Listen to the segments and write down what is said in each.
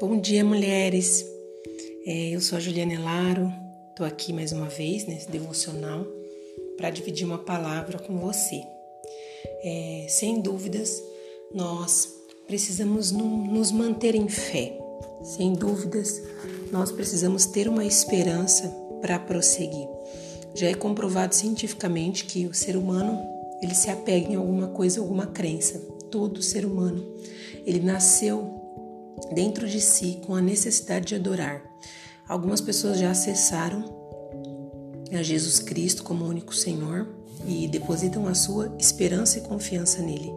Bom dia, mulheres. É, eu sou a Juliana Elaro, estou aqui mais uma vez nesse devocional para dividir uma palavra com você. É, sem dúvidas, nós precisamos nos manter em fé. Sem dúvidas, nós precisamos ter uma esperança para prosseguir. Já é comprovado cientificamente que o ser humano ele se apega em alguma coisa, alguma crença. Todo ser humano ele nasceu dentro de si com a necessidade de adorar. Algumas pessoas já acessaram a Jesus Cristo como único Senhor e depositam a sua esperança e confiança nele.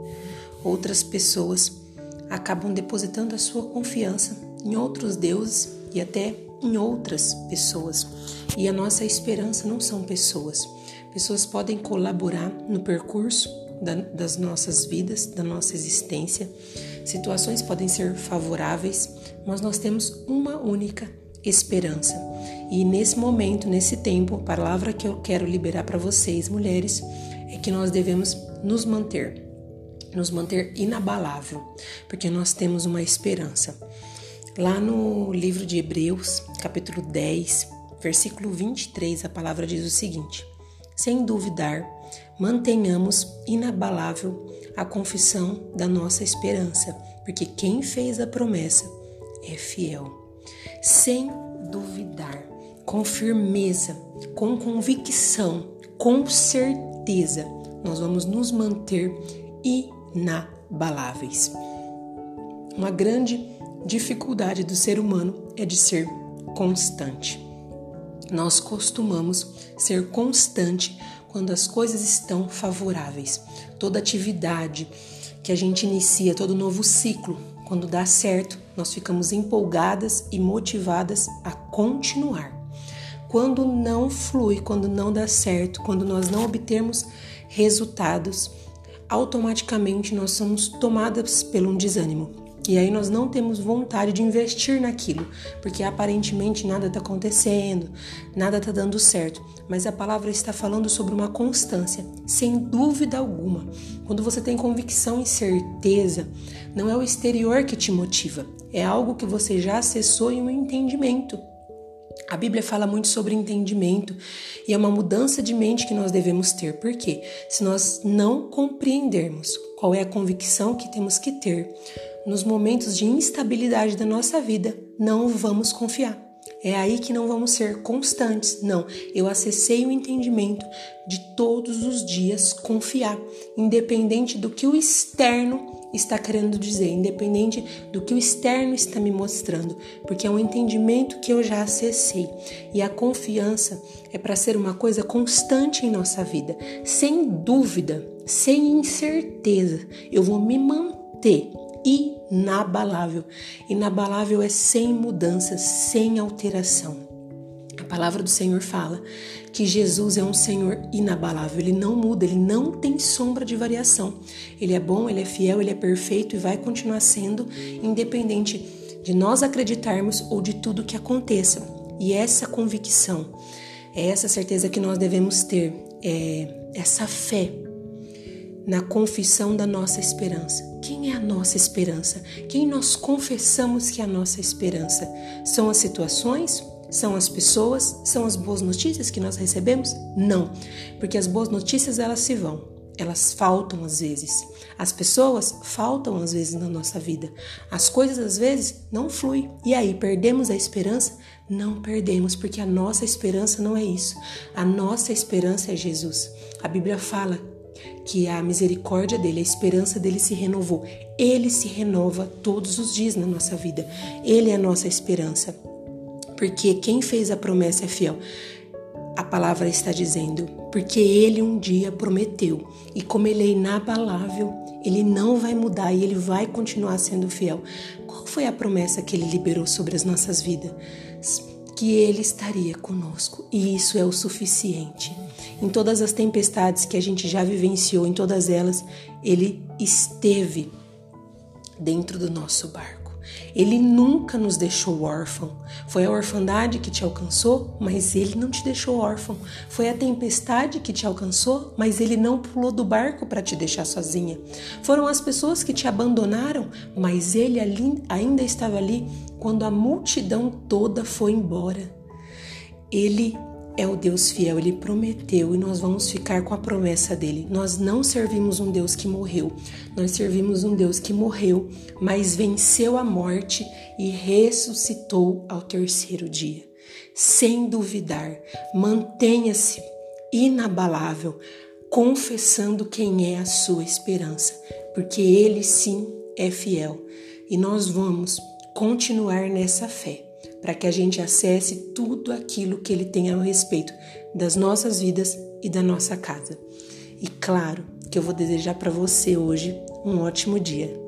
Outras pessoas acabam depositando a sua confiança em outros deuses e até em outras pessoas. E a nossa esperança não são pessoas. Pessoas podem colaborar no percurso das nossas vidas, da nossa existência, Situações podem ser favoráveis, mas nós temos uma única esperança. E nesse momento, nesse tempo, a palavra que eu quero liberar para vocês, mulheres, é que nós devemos nos manter, nos manter inabalável, porque nós temos uma esperança. Lá no livro de Hebreus, capítulo 10, versículo 23, a palavra diz o seguinte: Sem duvidar, mantenhamos inabalável a confissão da nossa esperança, porque quem fez a promessa é fiel. Sem duvidar, com firmeza, com convicção, com certeza, nós vamos nos manter inabaláveis. Uma grande dificuldade do ser humano é de ser constante. Nós costumamos ser constante quando as coisas estão favoráveis. Toda atividade que a gente inicia, todo novo ciclo, quando dá certo, nós ficamos empolgadas e motivadas a continuar. Quando não flui, quando não dá certo, quando nós não obtemos resultados, automaticamente nós somos tomadas pelo um desânimo. E aí nós não temos vontade de investir naquilo, porque aparentemente nada está acontecendo, nada está dando certo. Mas a palavra está falando sobre uma constância, sem dúvida alguma. Quando você tem convicção e certeza, não é o exterior que te motiva, é algo que você já acessou em um entendimento. A Bíblia fala muito sobre entendimento e é uma mudança de mente que nós devemos ter. Por quê? Se nós não compreendermos qual é a convicção que temos que ter nos momentos de instabilidade da nossa vida, não vamos confiar. É aí que não vamos ser constantes. Não, eu acessei o entendimento de todos os dias confiar, independente do que o externo está querendo dizer, independente do que o externo está me mostrando, porque é um entendimento que eu já acessei. E a confiança é para ser uma coisa constante em nossa vida, sem dúvida, sem incerteza. Eu vou me manter inabalável. Inabalável é sem mudanças, sem alteração. A palavra do Senhor fala que Jesus é um Senhor inabalável, ele não muda, ele não tem sombra de variação. Ele é bom, ele é fiel, ele é perfeito e vai continuar sendo, independente de nós acreditarmos ou de tudo que aconteça. E essa convicção, é essa certeza que nós devemos ter, é essa fé na confissão da nossa esperança. Quem é a nossa esperança? Quem nós confessamos que é a nossa esperança? São as situações? São as pessoas? São as boas notícias que nós recebemos? Não, porque as boas notícias elas se vão. Elas faltam às vezes. As pessoas faltam às vezes na nossa vida. As coisas às vezes não fluem. E aí, perdemos a esperança? Não perdemos, porque a nossa esperança não é isso. A nossa esperança é Jesus. A Bíblia fala que a misericórdia dele, a esperança dele se renovou. Ele se renova todos os dias na nossa vida. Ele é a nossa esperança. Porque quem fez a promessa é fiel. A palavra está dizendo, porque ele um dia prometeu, e como ele é inabalável, ele não vai mudar e ele vai continuar sendo fiel. Qual foi a promessa que ele liberou sobre as nossas vidas? Que ele estaria conosco, e isso é o suficiente. Em todas as tempestades que a gente já vivenciou, em todas elas, ele esteve dentro do nosso barco. Ele nunca nos deixou órfão. Foi a orfandade que te alcançou, mas ele não te deixou órfão. Foi a tempestade que te alcançou, mas ele não pulou do barco para te deixar sozinha. Foram as pessoas que te abandonaram, mas ele ali, ainda estava ali quando a multidão toda foi embora. Ele é o Deus fiel, ele prometeu e nós vamos ficar com a promessa dele. Nós não servimos um Deus que morreu, nós servimos um Deus que morreu, mas venceu a morte e ressuscitou ao terceiro dia. Sem duvidar, mantenha-se inabalável, confessando quem é a sua esperança, porque ele sim é fiel e nós vamos continuar nessa fé para que a gente acesse tudo aquilo que Ele tem a respeito das nossas vidas e da nossa casa. E claro que eu vou desejar para você hoje um ótimo dia.